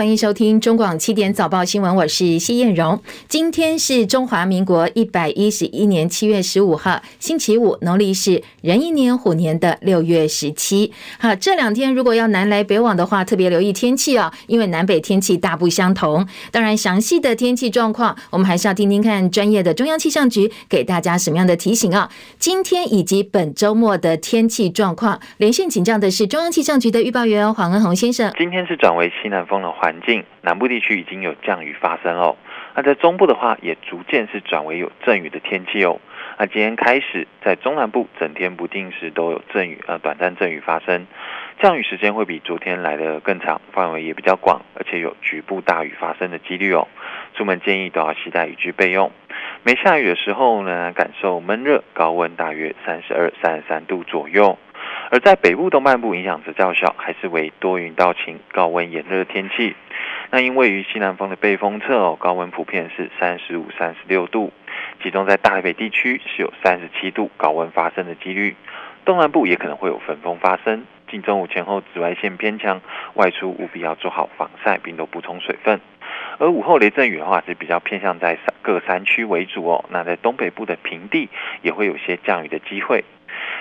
欢迎收听中广七点早报新闻，我是谢燕荣。今天是中华民国一百一十一年七月十五号，星期五，农历是壬寅年虎年的六月十七。好，这两天如果要南来北往的话，特别留意天气哦，因为南北天气大不相同。当然，详细的天气状况，我们还是要听听看专业的中央气象局给大家什么样的提醒啊。今天以及本周末的天气状况，连线请教的是中央气象局的预报员黄恩鸿先生。今天是转为西南风的话。环境南部地区已经有降雨发生哦，那在中部的话也逐渐是转为有阵雨的天气哦。那今天开始在中南部整天不定时都有阵雨，呃，短暂阵雨发生，降雨时间会比昨天来得更长，范围也比较广，而且有局部大雨发生的几率哦。出门建议都要携带雨具备用。没下雨的时候呢，感受闷热，高温大约三十二、三十三度左右。而在北部东半部影响则较小，还是为多云到晴、高温炎热的天气。那因位于西南风的背风侧哦，高温普遍是三十五、三十六度，其中在大台北地区是有三十七度高温发生的几率。东南部也可能会有焚风发生。近中午前后紫外线偏强，外出务必要做好防晒，并都补充水分。而午后雷阵雨的话是比较偏向在各山区为主哦。那在东北部的平地也会有些降雨的机会。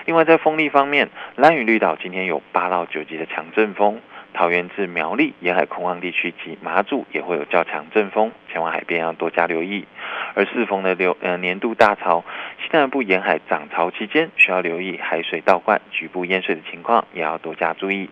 另外，在风力方面，兰屿绿岛今天有八到九级的强阵风，桃园至苗栗沿海空旷地区及马祖也会有较强阵风，前往海边要多加留意。而适逢的流呃年度大潮，西南部沿海涨潮期间需要留意海水倒灌、局部淹水的情况，也要多加注意。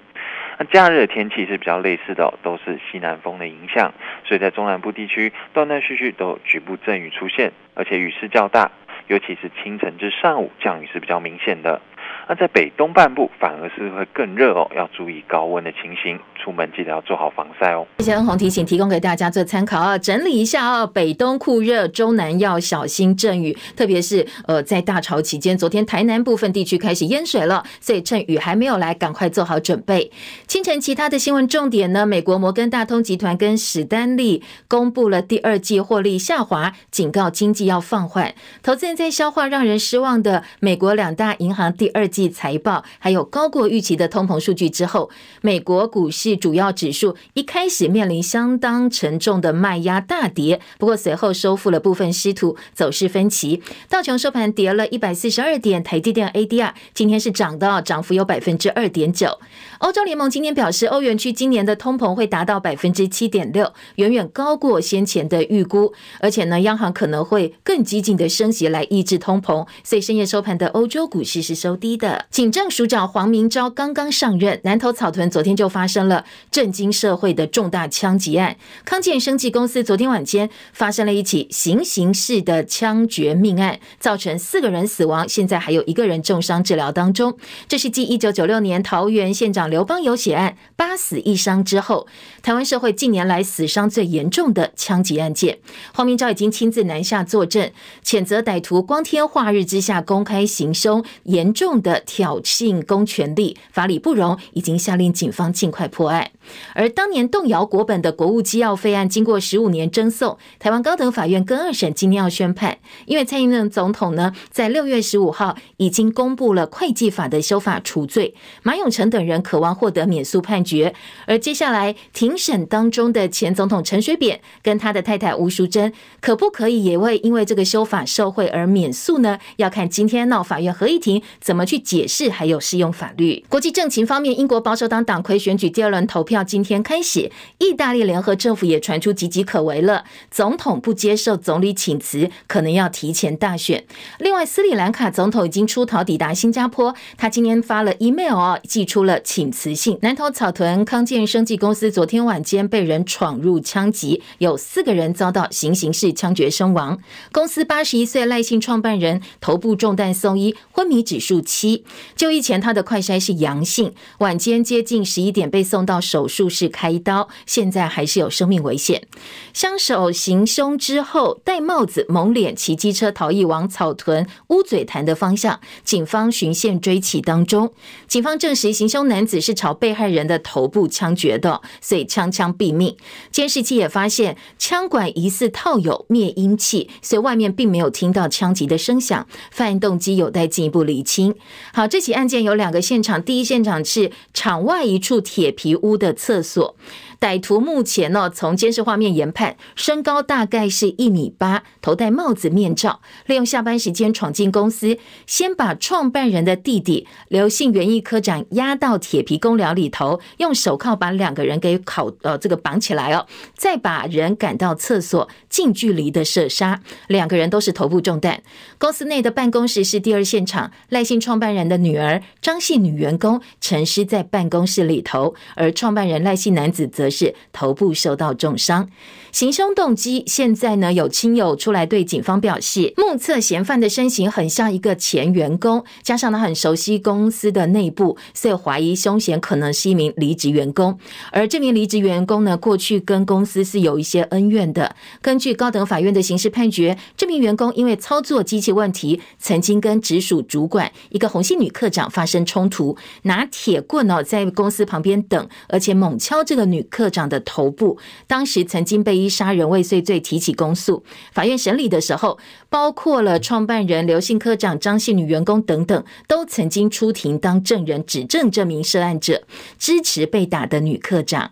那假日的天气是比较类似的，都是西南风的影响，所以在中南部地区断断续续都有局部阵雨出现，而且雨势较大。尤其是清晨至上午降雨是比较明显的。那在北东半部反而是会更热哦，要注意高温的情形，出门记得要做好防晒哦。谢谢恩鸿提醒，提供给大家做参考啊，整理一下啊，北东酷热，中南要小心阵雨，特别是呃在大潮期间，昨天台南部分地区开始淹水了，所以趁雨还没有来，赶快做好准备。清晨其他的新闻重点呢，美国摩根大通集团跟史丹利公布了第二季获利下滑，警告经济要放缓，投资人在消化让人失望的美国两大银行第二季。财报还有高过预期的通膨数据之后，美国股市主要指数一开始面临相当沉重的卖压大跌，不过随后收复了部分失土，走势分歧。道琼收盘跌了一百四十二点，台积电 ADR 今天是涨到，涨幅有百分之二点九。欧洲联盟今天表示，欧元区今年的通膨会达到百分之七点六，远远高过先前的预估，而且呢，央行可能会更激进的升息来抑制通膨，所以深夜收盘的欧洲股市是收低的。警政署长黄明昭刚刚上任，南投草屯昨天就发生了震惊社会的重大枪击案。康健生技公司昨天晚间发生了一起行刑式的枪决命案，造成四个人死亡，现在还有一个人重伤治疗当中。这是继一九九六年桃园县长刘邦友血案八死一伤之后，台湾社会近年来死伤最严重的枪击案件。黄明昭已经亲自南下作证，谴责歹徒光天化日之下公开行凶，严重的。挑衅公权力，法理不容，已经下令警方尽快破案。而当年动摇国本的国务机要费案，经过十五年争讼，台湾高等法院跟二审今天要宣判。因为蔡英文总统呢，在六月十五号已经公布了会计法的修法除罪，马永成等人可渴望获得免诉判决。而接下来庭审当中的前总统陈水扁跟他的太太吴淑珍，可不可以也会因为这个修法受贿而免诉呢？要看今天闹法院合议庭怎么去解释，还有适用法律。国际政情方面，英国保守党党魁选举第二轮投票。今天开始，意大利联合政府也传出岌岌可危了。总统不接受总理请辞，可能要提前大选。另外，斯里兰卡总统已经出逃抵达新加坡，他今天发了 email，寄出了请雌性。南投草屯康健生技公司昨天晚间被人闯入枪击，有四个人遭到行刑式枪决身亡。公司八十一岁赖姓创办人头部中弹送医，昏迷指数七，就医前他的快筛是阳性，晚间接近十一点被送到手。术室开刀，现在还是有生命危险。枪手行凶之后，戴帽子、蒙脸，骑机车逃逸往草屯乌嘴潭的方向，警方循线追起当中。警方证实行凶男子只是朝被害人的头部枪决的，所以枪枪毙命。监视器也发现枪管疑似套有灭音器，所以外面并没有听到枪击的声响。犯案动机有待进一步厘清。好，这起案件有两个现场，第一现场是场外一处铁皮屋的厕所，歹徒目前呢，从监视画面研判，身高大概是一米八，头戴帽子面罩，利用下班时间闯进公司，先把创办人的弟弟刘姓园艺科长押到铁皮工寮里头，用手铐把两个人给铐呃这个绑起来哦，再把人赶到厕所，近距离的射杀，两个人都是头部中弹。公司内的办公室是第二现场，赖姓创办人的女儿张姓女员工陈尸在办公室里头，而创办人赖姓男子则则是头部受到重伤。行凶动机，现在呢有亲友出来对警方表示，目测嫌犯的身形很像一个前员工，加上他很熟悉公司的内部，所以怀疑凶嫌可能是一名离职员工。而这名离职员工呢，过去跟公司是有一些恩怨的。根据高等法院的刑事判决，这名员工因为操作机器问题，曾经跟直属主管一个红姓女科长发生冲突，拿铁棍哦在公司旁边等，而且猛敲这个女科长的头部。当时曾经被。杀人未遂罪提起公诉，法院审理的时候，包括了创办人刘姓科长、张姓女员工等等，都曾经出庭当证人，指证这名涉案者支持被打的女科长。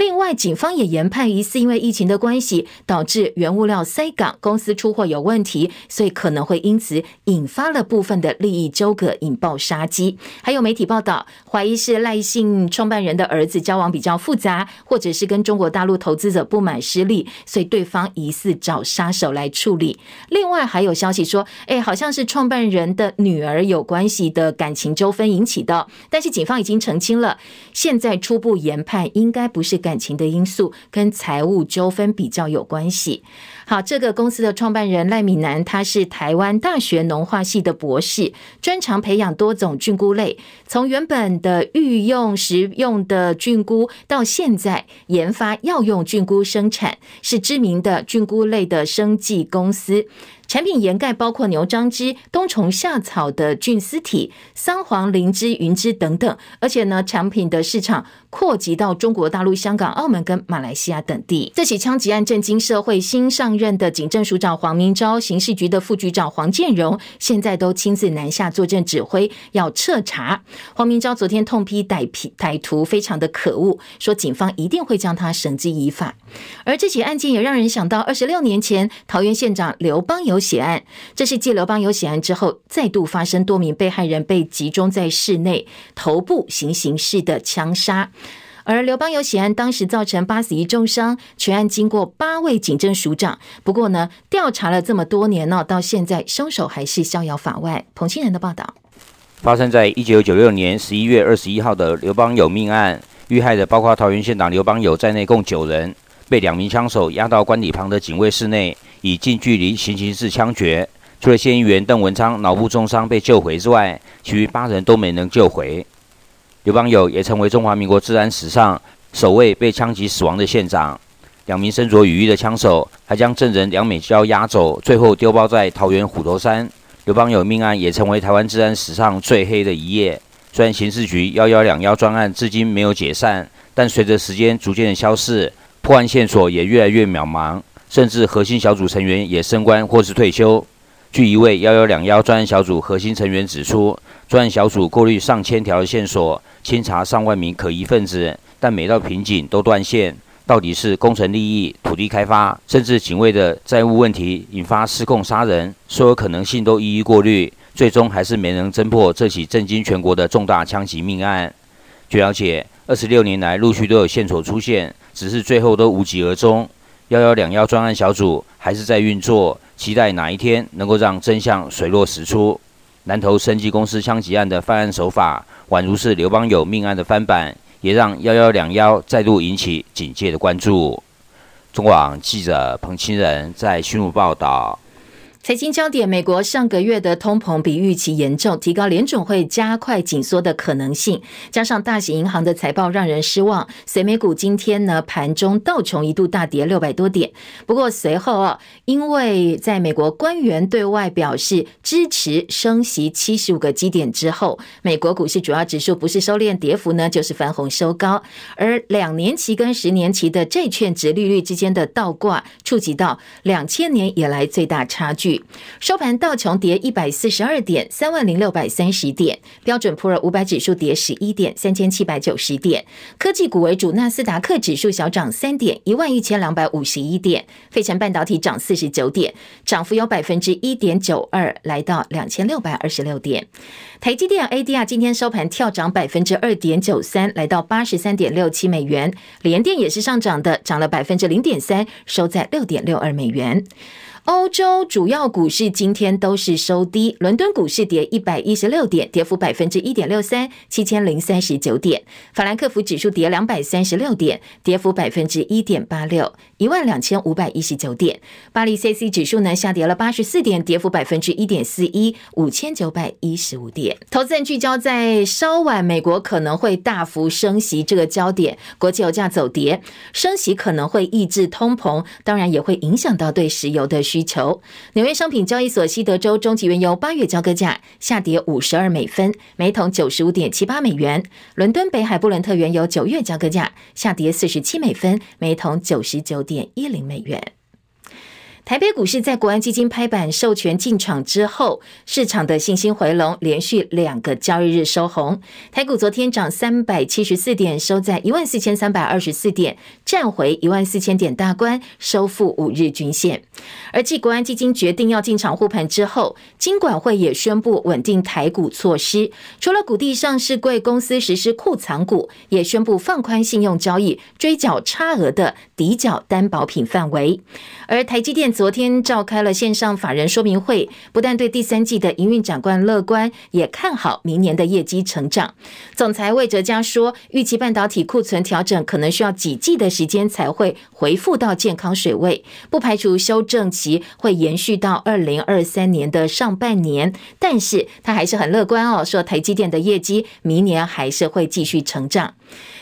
另外，警方也研判，疑似因为疫情的关系，导致原物料塞港，公司出货有问题，所以可能会因此引发了部分的利益纠葛，引爆杀机。还有媒体报道，怀疑是赖姓创办人的儿子交往比较复杂，或者是跟中国大陆投资者不满失利，所以对方疑似找杀手来处理。另外，还有消息说，哎，好像是创办人的女儿有关系的感情纠纷引起的，但是警方已经澄清了，现在初步研判应该不是感。感情的因素跟财务纠纷比较有关系。好，这个公司的创办人赖敏南，他是台湾大学农化系的博士，专长培养多种菌菇类，从原本的御用食用的菌菇，到现在研发药用菌菇生产，是知名的菌菇类的生技公司。产品掩盖包括牛樟芝、冬虫夏草的菌丝体、桑黄、灵芝、云芝等等，而且呢，产品的市场扩及到中国大陆、香港、澳门跟马来西亚等地。这起枪击案震惊社会，新上任的警政署长黄明昭、刑事局的副局长黄建荣，现在都亲自南下坐镇指挥，要彻查。黄明昭昨天痛批歹批歹徒非常的可恶，说警方一定会将他绳之以法。而这起案件也让人想到二十六年前桃园县长刘邦友血案，这是继刘邦友血案之后，再度发生多名被害人被集中在室内，头部行刑式的枪杀。而刘邦友血案当时造成八死一重伤，全案经过八位警政署长，不过呢，调查了这么多年呢，到现在凶手还是逍遥法外。彭清仁的报道，发生在一九九六年十一月二十一号的刘邦友命案，遇害的包括桃园县长刘邦友在内共九人。被两名枪手押到官邸旁的警卫室内，以近距离行刑式枪决。除了县议员邓文昌脑部重伤被救回之外，其余八人都没能救回。刘邦友也成为中华民国治安史上首位被枪击死亡的县长。两名身着雨衣的枪手还将证人梁美娇押走，最后丢包在桃园虎头山。刘邦友命案也成为台湾治安史上最黑的一页。虽然刑事局幺幺两幺专案至今没有解散，但随着时间逐渐的消逝。破案线索也越来越渺茫，甚至核心小组成员也升官或是退休。据一位幺幺两幺专案小组核心成员指出，专案小组过滤上千条线索，清查上万名可疑分子，但每到瓶颈都断线。到底是工程利益、土地开发，甚至警卫的债务问题引发失控杀人，所有可能性都一一过滤，最终还是没能侦破这起震惊全国的重大枪击命案。据了解，二十六年来陆续都有线索出现。只是最后都无疾而终。幺幺两幺专案小组还是在运作，期待哪一天能够让真相水落石出。南投生技公司枪击案的犯案手法，宛如是刘邦友命案的翻版，也让幺幺两幺再度引起警界的关注。中网记者彭清仁在新竹报道。财经焦点：美国上个月的通膨比预期严重，提高联准会加快紧缩的可能性。加上大型银行的财报让人失望，随美股今天呢盘中道琼一度大跌六百多点。不过随后啊，因为在美国官员对外表示支持升息七十五个基点之后，美国股市主要指数不是收敛跌幅呢，就是翻红收高。而两年期跟十年期的债券殖利率之间的倒挂，触及到两千年以来最大差距。收盘道琼跌一百四十二点，三万零六百三十点；标准普尔五百指数跌十一点，三千七百九十点。科技股为主，纳斯达克指数小涨三点，一万一千两百五十一点。费城半导体涨四十九点，涨幅有百分之一点九二，来到两千六百二十六点。台积电 ADR 今天收盘跳涨百分之二点九三，来到八十三点六七美元。联电也是上涨的，涨了百分之零点三，收在六点六二美元。欧洲主要股市今天都是收低，伦敦股市跌一百一十六点，跌幅百分之一点六三，七千零三十九点；法兰克福指数跌两百三十六点，跌幅百分之一点八六，一万两千五百一十九点；巴黎 c c 指数呢下跌了八十四点，跌幅百分之一点四一，五千九百一十五点。投资人聚焦在稍晚美国可能会大幅升息这个焦点，国际油价走跌，升息可能会抑制通膨，当然也会影响到对石油的需求。纽约商品交易所西德州中级原油八月交割价下跌五十二美分，每桶九十五点七八美元。伦敦北海布伦特原油九月交割价下跌四十七美分，每桶九十九点一零美元。台北股市在国安基金拍板授权进场之后，市场的信心回笼，连续两个交易日收红。台股昨天涨三百七十四点，收在一万四千三百二十四点，站回一万四千点大关，收复五日均线。而继国安基金决定要进场护盘之后，金管会也宣布稳定台股措施，除了鼓励上市柜公司实施库藏股，也宣布放宽信用交易追缴差额的抵缴担保品范围。而台积电昨天召开了线上法人说明会，不但对第三季的营运展望乐观，也看好明年的业绩成长。总裁魏哲家说，预期半导体库存调整可能需要几季的时间才会恢复到健康水位，不排除修正期会延续到二零二三年的上半年。但是他还是很乐观哦，说台积电的业绩明年还是会继续成长。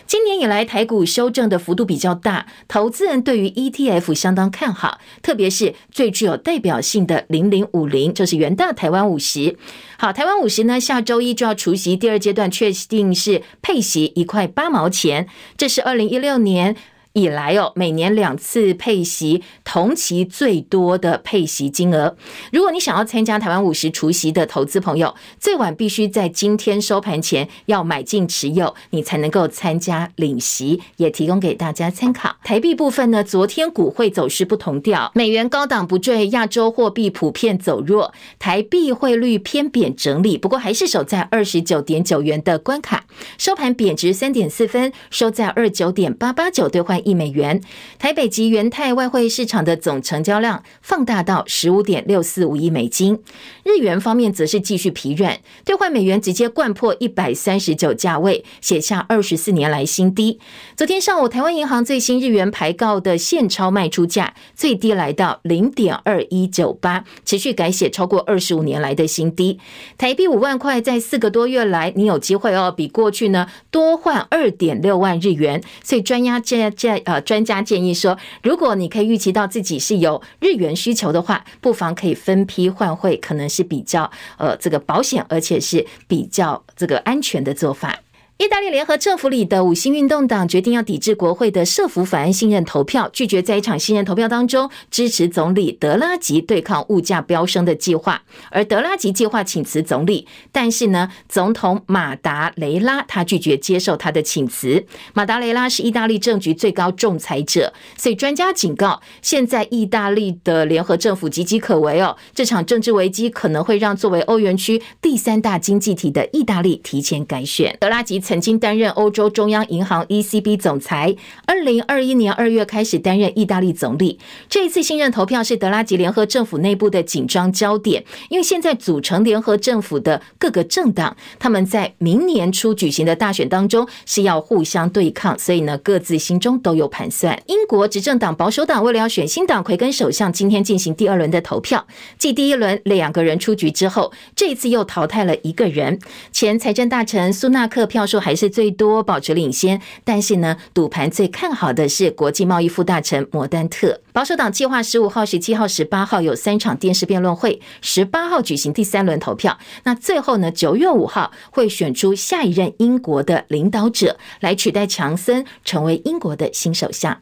今年以来，台股修正的幅度比较大，投资人对于 ETF 相当看好，特别是最具有代表性的零零五零，就是元大台湾五十。好，台湾五十呢，下周一就要除息，第二阶段确定是配息一块八毛钱，这是二零一六年以来哦，每年两次配息，同期最多的配息金额。如果你想要参加台湾五十除息的投资朋友，最晚必须在今天收盘前要买进持有，你才能够参加领息。也提供给大家参考。台币部分呢，昨天股汇走势不同调，美元高档不坠，亚洲货币普遍走弱，台币汇率偏贬整理，不过还是守在二十九点九元的关卡，收盘贬值三点四分，收在二九点八八九兑换。亿美元，台北及元泰外汇市场的总成交量放大到十五点六四五亿美金。日元方面则是继续疲软，兑换美元直接掼破一百三十九价位，写下二十四年来新低。昨天上午，台湾银行最新日元牌告的现钞卖出价最低来到零点二一九八，持续改写超过二十五年来的新低。台币五万块，在四个多月来，你有机会哦，比过去呢多换二点六万日元。所以专家这这。在呃，专家建议说，如果你可以预期到自己是有日元需求的话，不妨可以分批换汇，可能是比较呃这个保险，而且是比较这个安全的做法。意大利联合政府里的五星运动党决定要抵制国会的设伏法案信任投票，拒绝在一场信任投票当中支持总理德拉吉对抗物价飙升的计划。而德拉吉计划请辞总理，但是呢，总统马达雷拉他拒绝接受他的请辞。马达雷拉是意大利政局最高仲裁者，所以专家警告，现在意大利的联合政府岌岌可危哦，这场政治危机可能会让作为欧元区第三大经济体的意大利提前改选。德拉吉。曾经担任欧洲中央银行 ECB 总裁，二零二一年二月开始担任意大利总理。这一次信任投票是德拉吉联合政府内部的紧张焦点，因为现在组成联合政府的各个政党，他们在明年初举行的大选当中是要互相对抗，所以呢，各自心中都有盘算。英国执政党保守党为了要选新党魁跟首相，今天进行第二轮的投票，继第一轮两个人出局之后，这一次又淘汰了一个人，前财政大臣苏纳克票数还是最多保持领先，但是呢，赌盘最看好的是国际贸易副大臣摩丹特。保守党计划十五号、十七号、十八号有三场电视辩论会，十八号举行第三轮投票。那最后呢，九月五号会选出下一任英国的领导者来取代强森，成为英国的新首相。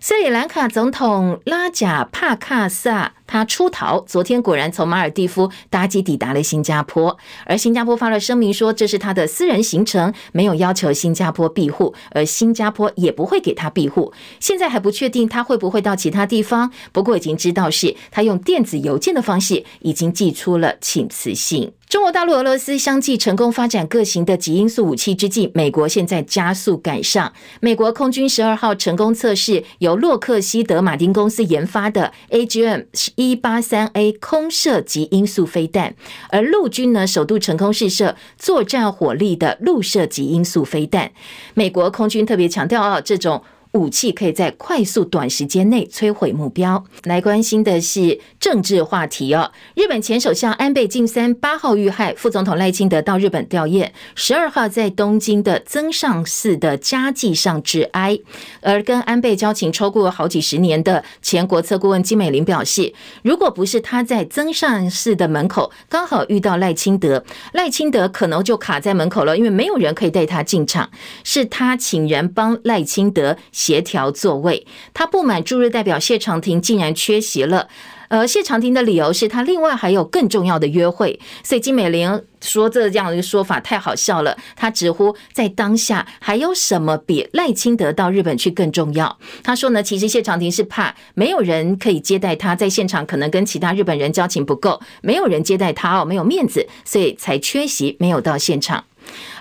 斯里兰卡总统拉贾帕卡萨。他出逃，昨天果然从马尔地夫搭机抵达了新加坡，而新加坡发了声明说这是他的私人行程，没有要求新加坡庇护，而新加坡也不会给他庇护。现在还不确定他会不会到其他地方，不过已经知道是他用电子邮件的方式已经寄出了请辞信。中国大陆、俄罗斯相继成功发展各型的极音速武器之际，美国现在加速赶上。美国空军十二号成功测试由洛克希德马丁公司研发的 AGM 一八三 A 空射级音速飞弹，而陆军呢，首度成功试射作战火力的陆射级音速飞弹。美国空军特别强调啊，这种。武器可以在快速短时间内摧毁目标。来关心的是政治话题哦。日本前首相安倍晋三八号遇害，副总统赖清德到日本吊唁，十二号在东京的增上寺的家祭上致哀。而跟安倍交情超过好几十年的前国策顾问金美玲表示，如果不是他在增上寺的门口刚好遇到赖清德，赖清德可能就卡在门口了，因为没有人可以带他进场，是他请人帮赖清德。协调座位，他不满驻日代表谢长廷竟然缺席了。呃，谢长廷的理由是他另外还有更重要的约会，所以金美玲说这样的一个说法太好笑了。他直呼在当下还有什么比赖清德到日本去更重要？他说呢，其实谢长廷是怕没有人可以接待他，在现场可能跟其他日本人交情不够，没有人接待他哦，没有面子，所以才缺席，没有到现场。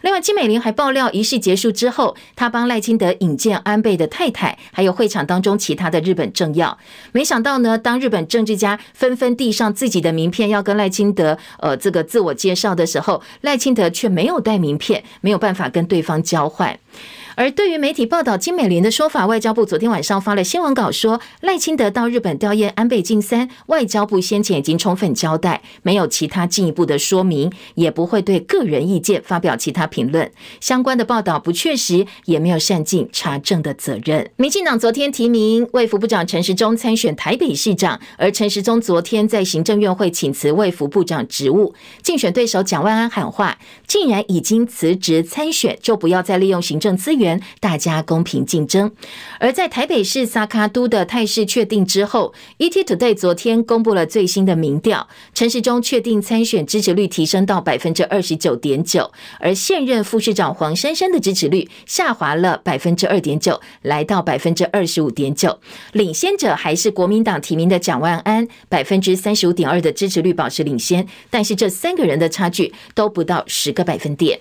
另外，金美玲还爆料，仪式结束之后，她帮赖清德引荐安倍的太太，还有会场当中其他的日本政要。没想到呢，当日本政治家纷纷递上自己的名片要跟赖清德呃这个自我介绍的时候，赖清德却没有带名片，没有办法跟对方交换。而对于媒体报道金美玲的说法，外交部昨天晚上发了新闻稿说，赖清德到日本吊唁安倍晋三，外交部先前已经充分交代，没有其他进一步的说明，也不会对个人意见发表其他评论。相关的报道不确实，也没有善尽查证的责任。民进党昨天提名卫福部长陈时中参选台北市长，而陈时中昨天在行政院会请辞卫福部长职务，竞选对手蒋万安喊话，既然已经辞职参选，就不要再利用行政资源。大家公平竞争。而在台北市萨卡都的态势确定之后，ETtoday 昨天公布了最新的民调，陈时中确定参选支持率提升到百分之二十九点九，而现任副市长黄珊珊的支持率下滑了百分之二点九，来到百分之二十五点九。领先者还是国民党提名的蒋万安，百分之三十五点二的支持率保持领先，但是这三个人的差距都不到十个百分点。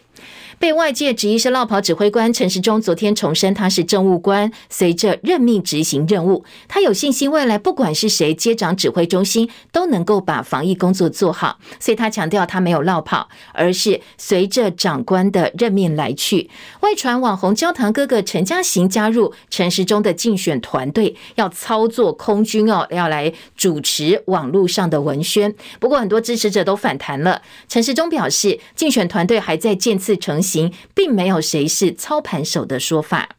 被外界质疑是落跑指挥官陈时中，昨天重申他是政务官，随着任命执行任务，他有信心未来不管是谁接掌指挥中心，都能够把防疫工作做好。所以他强调他没有落跑，而是随着长官的任命来去。外传网红焦糖哥哥陈嘉行加入陈时中的竞选团队，要操作空军哦，要来主持网络上的文宣。不过很多支持者都反弹了，陈时中表示竞选团队还在渐次成。行，并没有谁是操盘手的说法。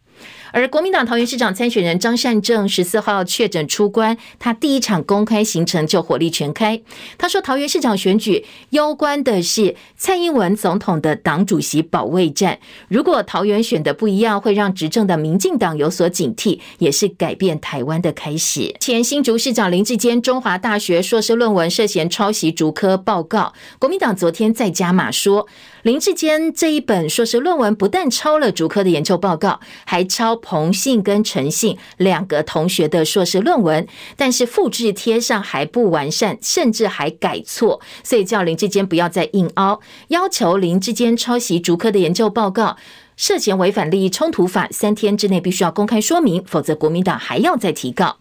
而国民党桃园市长参选人张善政十四号确诊出关，他第一场公开行程就火力全开。他说，桃园市长选举攸关的是蔡英文总统的党主席保卫战。如果桃园选的不一样，会让执政的民进党有所警惕，也是改变台湾的开始。前新竹市长林志坚中华大学硕士论文涉嫌抄袭竹科报告，国民党昨天在加码说，林志坚这一本硕士论文不但抄了竹科的研究报告，还抄。彭姓跟陈姓两个同学的硕士论文，但是复制贴上还不完善，甚至还改错，所以叫林志坚不要再硬凹，要求林志坚抄袭竹科的研究报告，涉嫌违反利益冲突法，三天之内必须要公开说明，否则国民党还要再提告。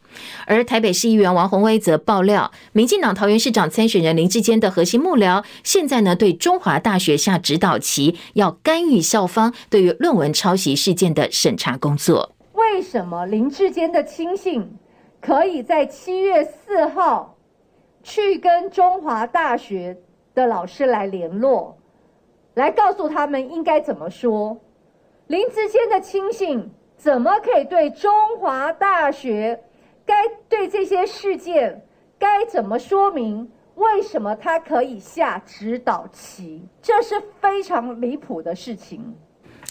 而台北市议员王宏威则爆料，民进党桃园市长参选人林志坚的核心幕僚，现在呢对中华大学下指导棋，要干预校方对于论文抄袭事件的审查工作。为什么林志坚的亲信可以在七月四号去跟中华大学的老师来联络，来告诉他们应该怎么说？林志坚的亲信怎么可以对中华大学？该对这些事件该怎么说明？为什么他可以下指导棋？这是非常离谱的事情。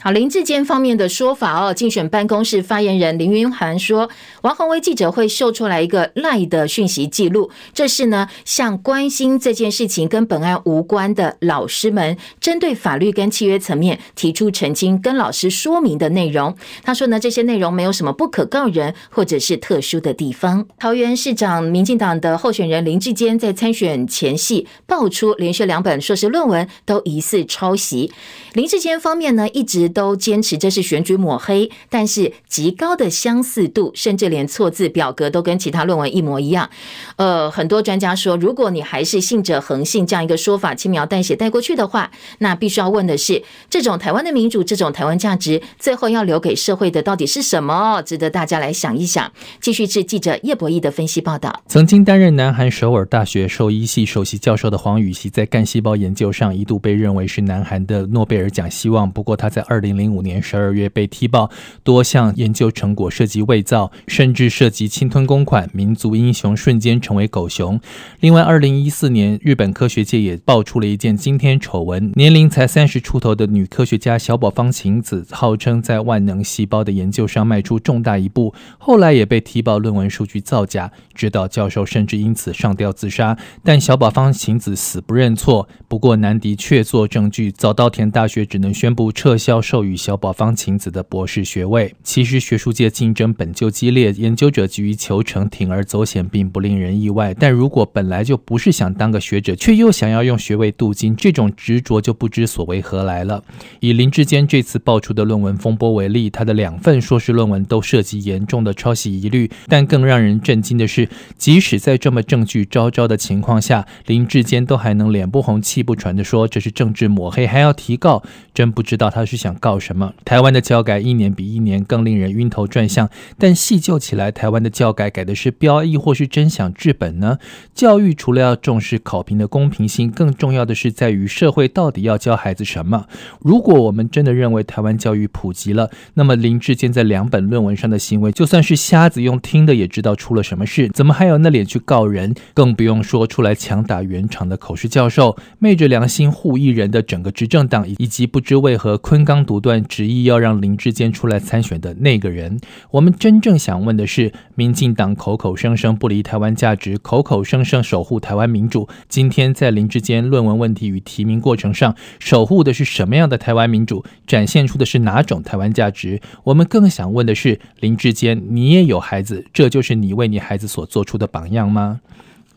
好，林志坚方面的说法哦，竞选办公室发言人林云涵说，王鸿薇记者会秀出来一个赖的讯息记录，这是呢向关心这件事情跟本案无关的老师们，针对法律跟契约层面提出澄清跟老师说明的内容。他说呢，这些内容没有什么不可告人或者是特殊的地方。桃园市长民进党的候选人林志坚在参选前夕爆出连续两本硕士论文都疑似抄袭，林志坚方面呢一直。都坚持这是选举抹黑，但是极高的相似度，甚至连错字表格都跟其他论文一模一样。呃，很多专家说，如果你还是信者恒信这样一个说法，轻描淡写带过去的话，那必须要问的是，这种台湾的民主，这种台湾价值，最后要留给社会的到底是什么？值得大家来想一想。继续是记者叶博弈的分析报道。曾经担任南韩首尔大学兽医系首席教授的黄宇熙，在干细胞研究上一度被认为是南韩的诺贝尔奖希望。不过他在二二零零五年十二月被踢爆多项研究成果涉及伪造，甚至涉及侵吞公款，民族英雄瞬间成为狗熊。另外，二零一四年日本科学界也爆出了一件惊天丑闻：年龄才三十出头的女科学家小保方晴子，号称在万能细胞的研究上迈出重大一步，后来也被踢爆论文数据造假，指导教授甚至因此上吊自杀。但小保方晴子死不认错。不过难敌确凿证据，早稻田大学只能宣布撤销授予小保方晴子的博士学位。其实学术界竞争本就激烈，研究者急于求成，铤而走险，并不令人意外。但如果本来就不是想当个学者，却又想要用学位镀金，这种执着就不知所为何来了。以林志坚这次爆出的论文风波为例，他的两份硕士论文都涉及严重的抄袭疑虑。但更让人震惊的是，即使在这么证据昭昭的情况下，林志坚都还能脸不红气不喘地说这是政治抹黑，还要提告，真不知道他是想告什么。台湾的教改一年比一年更令人晕头转向，但细究起来，台湾的教改改的是标，亦或是真想治本呢？教育除了要重视考评的公平性，更重要的是在于社会到底要教孩子什么。如果我们真的认为台湾教育普及了，那么林志坚在两本论文上的行为，就算是瞎子用听的也知道出了什么事，怎么还有那脸去告人？更不用说出来强打圆场的口试教授。昧着良心护一人的整个执政党，以及不知为何昆独断，执意要让林志坚出来参选的那个人，我们真正想问的是：民进党口口声声不离台湾价值，口口声声守护台湾民主，今天在林志坚论文问题与提名过程上，守护的是什么样的台湾民主？展现出的是哪种台湾价值？我们更想问的是：林志坚，你也有孩子，这就是你为你孩子所做出的榜样吗？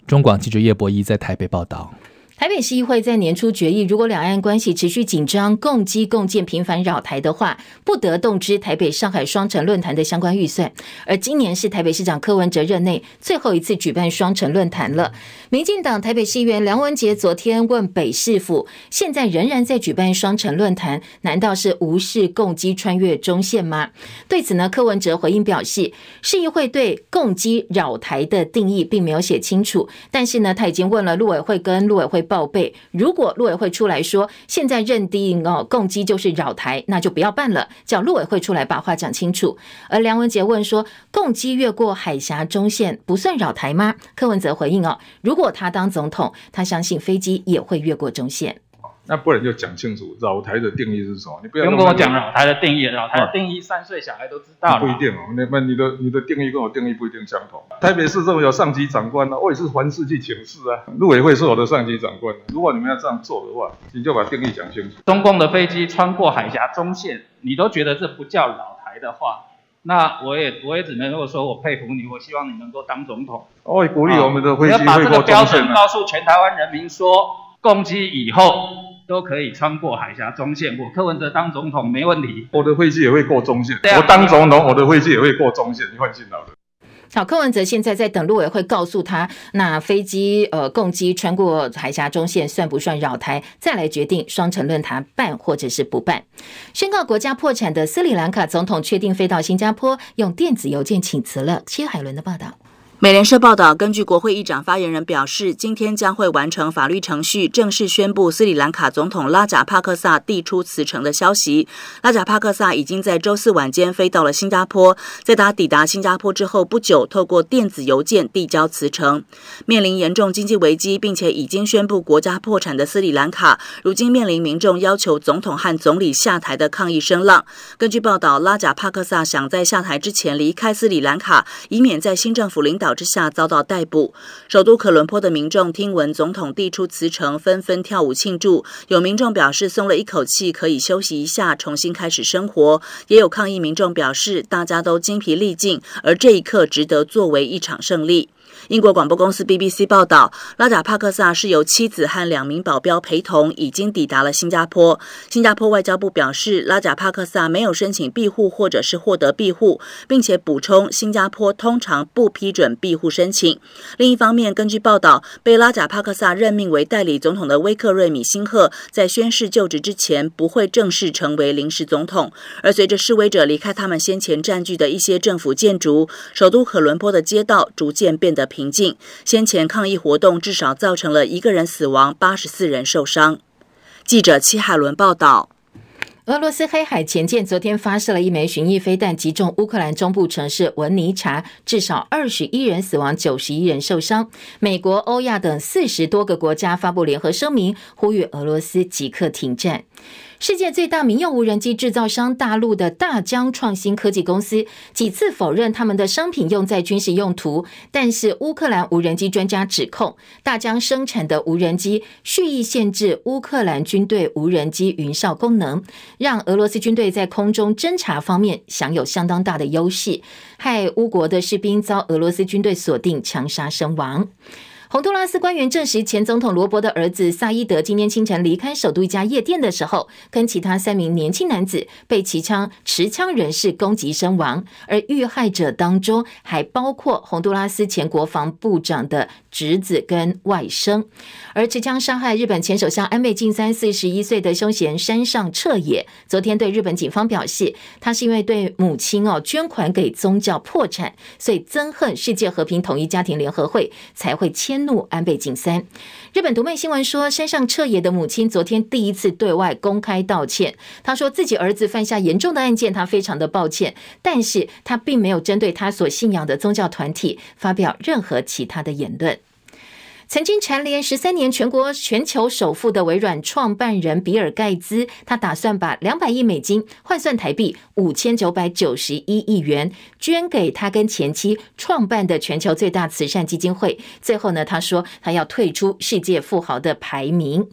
中广记者叶博弈在台北报道。台北市议会在年初决议，如果两岸关系持续紧张、共机共建频繁扰台的话，不得动支台北上海双城论坛的相关预算。而今年是台北市长柯文哲任内最后一次举办双城论坛了。民进党台北市议员梁文杰昨天问北市府，现在仍然在举办双城论坛，难道是无视共机穿越中线吗？对此呢，柯文哲回应表示，市议会对共机扰台的定义并没有写清楚，但是呢，他已经问了陆委会跟陆委会。报备，如果陆委会出来说现在认定哦，共机就是扰台，那就不要办了，叫陆委会出来把话讲清楚。而梁文杰问说，共机越过海峡中线不算扰台吗？柯文哲回应哦，如果他当总统，他相信飞机也会越过中线。那不然就讲清楚老台的定义是什么？你不要跟我讲老台的定义，老台的定义三岁小孩都知道。不一定哦，那么你的你的定义跟我定义不一定相同。台北市政府有上级长官呢，我也是凡事去请示啊。陆委会是我的上级长官，如果你们要这样做的话，你就把定义讲清楚。中共的飞机穿过海峡中线，你都觉得这不叫老台的话，那我也我也只能够说我佩服你，我希望你能够当总统。我也鼓励我们的飞机要把这个标准告诉全台湾人民说，攻击以后。都可以穿过海峡中线，我柯文哲当总统没问题。我的飞机也会过中线，我当总统，我的飞机也会过中线，你放心好了。好，柯文哲现在在等陆委会告诉他，那飞机呃共机穿过海峡中线算不算绕台，再来决定双城论坛办或者是不办。宣告国家破产的斯里兰卡总统确定飞到新加坡，用电子邮件请辞了。切海伦的报道。美联社报道，根据国会议长发言人表示，今天将会完成法律程序，正式宣布斯里兰卡总统拉贾帕克萨递出辞呈的消息。拉贾帕克萨已经在周四晚间飞到了新加坡，在他抵达新加坡之后不久，透过电子邮件递交辞呈。面临严重经济危机，并且已经宣布国家破产的斯里兰卡，如今面临民众要求总统和总理下台的抗议声浪。根据报道，拉贾帕克萨想在下台之前离开斯里兰卡，以免在新政府领导之下遭到逮捕。首都可伦坡的民众听闻总统递出辞呈，纷纷跳舞庆祝。有民众表示松了一口气，可以休息一下，重新开始生活。也有抗议民众表示，大家都精疲力尽，而这一刻值得作为一场胜利。英国广播公司 BBC 报道，拉贾帕克萨是由妻子和两名保镖陪同，已经抵达了新加坡。新加坡外交部表示，拉贾帕克萨没有申请庇护或者是获得庇护，并且补充，新加坡通常不批准庇护申请。另一方面，根据报道，被拉贾帕克萨任命为代理总统的威克瑞米辛赫，在宣誓就职之前不会正式成为临时总统。而随着示威者离开他们先前占据的一些政府建筑，首都可伦坡的街道逐渐变得平平静。先前抗议活动至少造成了一个人死亡，八十四人受伤。记者戚海伦报道。俄罗斯黑海前舰昨天发射了一枚巡弋飞弹，击中乌克兰中部城市文尼察，至少二十一人死亡，九十一人受伤。美国、欧亚等四十多个国家发布联合声明，呼吁俄罗斯即刻停战。世界最大民用无人机制造商大陆的大疆创新科技公司几次否认他们的商品用在军事用途，但是乌克兰无人机专家指控大疆生产的无人机蓄意限制乌克兰军队无人机云哨功能，让俄罗斯军队在空中侦察方面享有相当大的优势，害乌国的士兵遭俄罗斯军队锁定枪杀身亡。洪都拉斯官员证实，前总统罗伯的儿子萨伊德今天清晨离开首都一家夜店的时候，跟其他三名年轻男子被持枪持枪人士攻击身亡，而遇害者当中还包括洪都拉斯前国防部长的侄子跟外甥。而持枪杀害日本前首相安倍晋三四十一岁的凶嫌山上彻也，昨天对日本警方表示，他是因为对母亲哦捐款给宗教破产，所以憎恨世界和平统一家庭联合会，才会签。怒安倍晋三。日本读卖新闻说，山上彻也的母亲昨天第一次对外公开道歉。她说自己儿子犯下严重的案件，她非常的抱歉，但是她并没有针对他所信仰的宗教团体发表任何其他的言论。曾经蝉联十三年全国全球首富的微软创办人比尔盖茨，他打算把两百亿美金换算台币五千九百九十一亿元捐给他跟前妻创办的全球最大慈善基金会。最后呢，他说他要退出世界富豪的排名。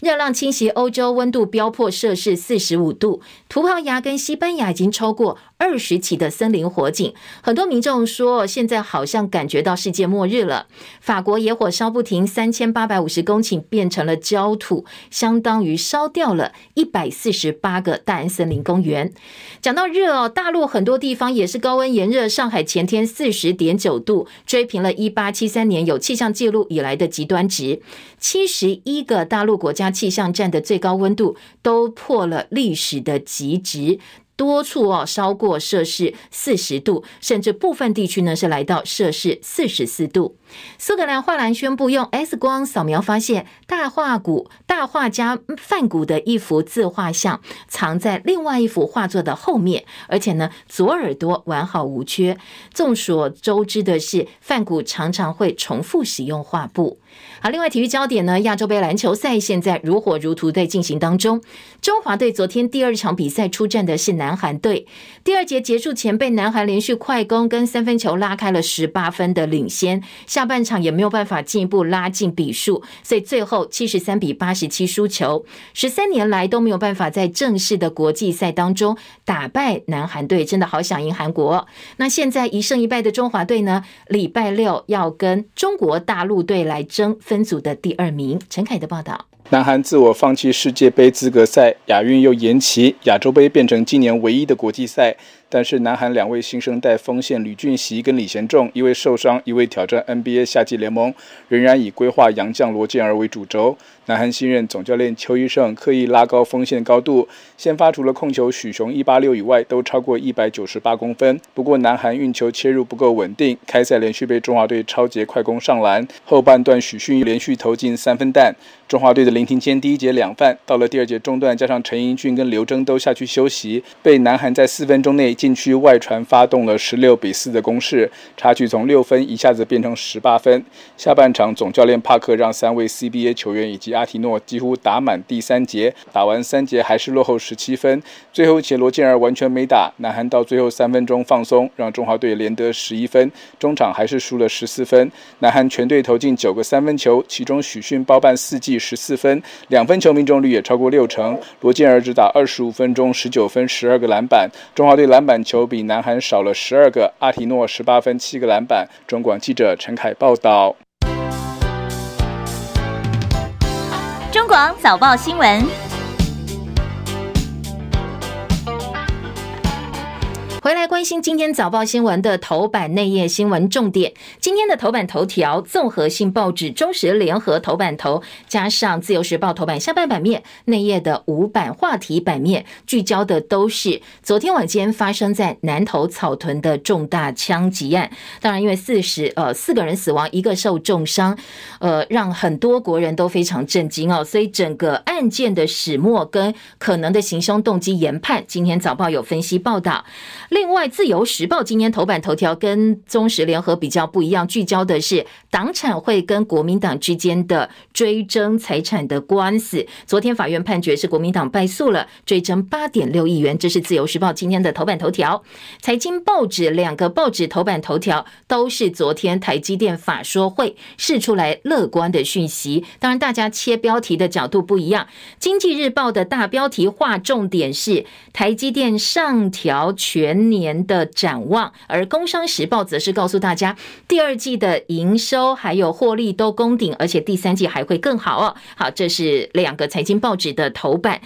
热浪侵袭欧洲，温度飙破摄氏四十五度。葡萄牙跟西班牙已经超过二十起的森林火警，很多民众说现在好像感觉到世界末日了。法国野火烧不停，三千八百五十公顷变成了焦土，相当于烧掉了一百四十八个大安森林公园。讲到热哦，大陆很多地方也是高温炎热，上海前天四十点九度，追平了一八七三年有气象记录以来的极端值。七十一个大陆国家气象站的最高温度都破了历史的极值。多处哦，超过摄氏四十度，甚至部分地区呢是来到摄氏四十四度。苏格兰画廊宣布用 X 光扫描发现大画古大画家范谷的一幅自画像藏在另外一幅画作的后面，而且呢左耳朵完好无缺。众所周知的是，范谷常常会重复使用画布。好，另外体育焦点呢，亚洲杯篮球赛现在如火如荼在进行当中。中华队昨天第二场比赛出战的是南韩队，第二节结束前被南韩连续快攻跟三分球拉开了十八分的领先。下半场也没有办法进一步拉近比数，所以最后七十三比八十七输球。十三年来都没有办法在正式的国际赛当中打败南韩队，真的好想赢韩国。那现在一胜一败的中华队呢？礼拜六要跟中国大陆队来分组的第二名。陈凯的报道。南韩自我放弃世界杯资格赛，亚运又延期，亚洲杯变成今年唯一的国际赛。但是南韩两位新生代锋线吕俊熙跟李贤仲，一位受伤，一位挑战 NBA 夏季联盟，仍然以规划洋将罗建儿为主轴。南韩新任总教练邱一胜刻意拉高锋线高度，先发除了控球许雄一八六以外，都超过一百九十八公分。不过南韩运球切入不够稳定，开赛连续被中华队抄截快攻上篮。后半段许训连续投进三分弹，中华队的林庭谦第一节两犯，到了第二节中段，加上陈英俊跟刘铮都下去休息，被南韩在四分钟内禁区外传发动了十六比四的攻势，差距从六分一下子变成十八分。下半场总教练帕克让三位 CBA 球员以及阿提诺几乎打满第三节，打完三节还是落后十七分。最后一节罗建儿完全没打，南韩到最后三分钟放松，让中华队连得十一分，中场还是输了十四分。南韩全队投进九个三分球，其中许训包办四记十四分，两分球命中率也超过六成。罗建儿只打二十五分钟，十九分十二个篮板。中华队篮板球比南韩少了十二个，阿提诺十八分七个篮板。中广记者陈凯报道。广早报新闻。回来关心今天早报新闻的头版内页新闻重点。今天的头版头条，综合性报纸中时联合头版头，加上自由时报头版下半版面，内页的五版话题版面聚焦的都是昨天晚间发生在南投草屯的重大枪击案。当然，因为四十呃四个人死亡，一个受重伤，呃，让很多国人都非常震惊哦。所以整个案件的始末跟可能的行凶动机研判，今天早报有分析报道。另外，《自由时报》今天头版头条跟中时联合比较不一样，聚焦的是党产会跟国民党之间的追争财产的官司。昨天法院判决是国民党败诉了，追争八点六亿元。这是《自由时报》今天的头版头条。财经报纸两个报纸头版头条都是昨天台积电法说会释出来乐观的讯息。当然，大家切标题的角度不一样。《经济日报》的大标题划重点是台积电上调全。年的展望，而《工商时报》则是告诉大家，第二季的营收还有获利都攻顶，而且第三季还会更好哦。好，这是两个财经报纸的头版。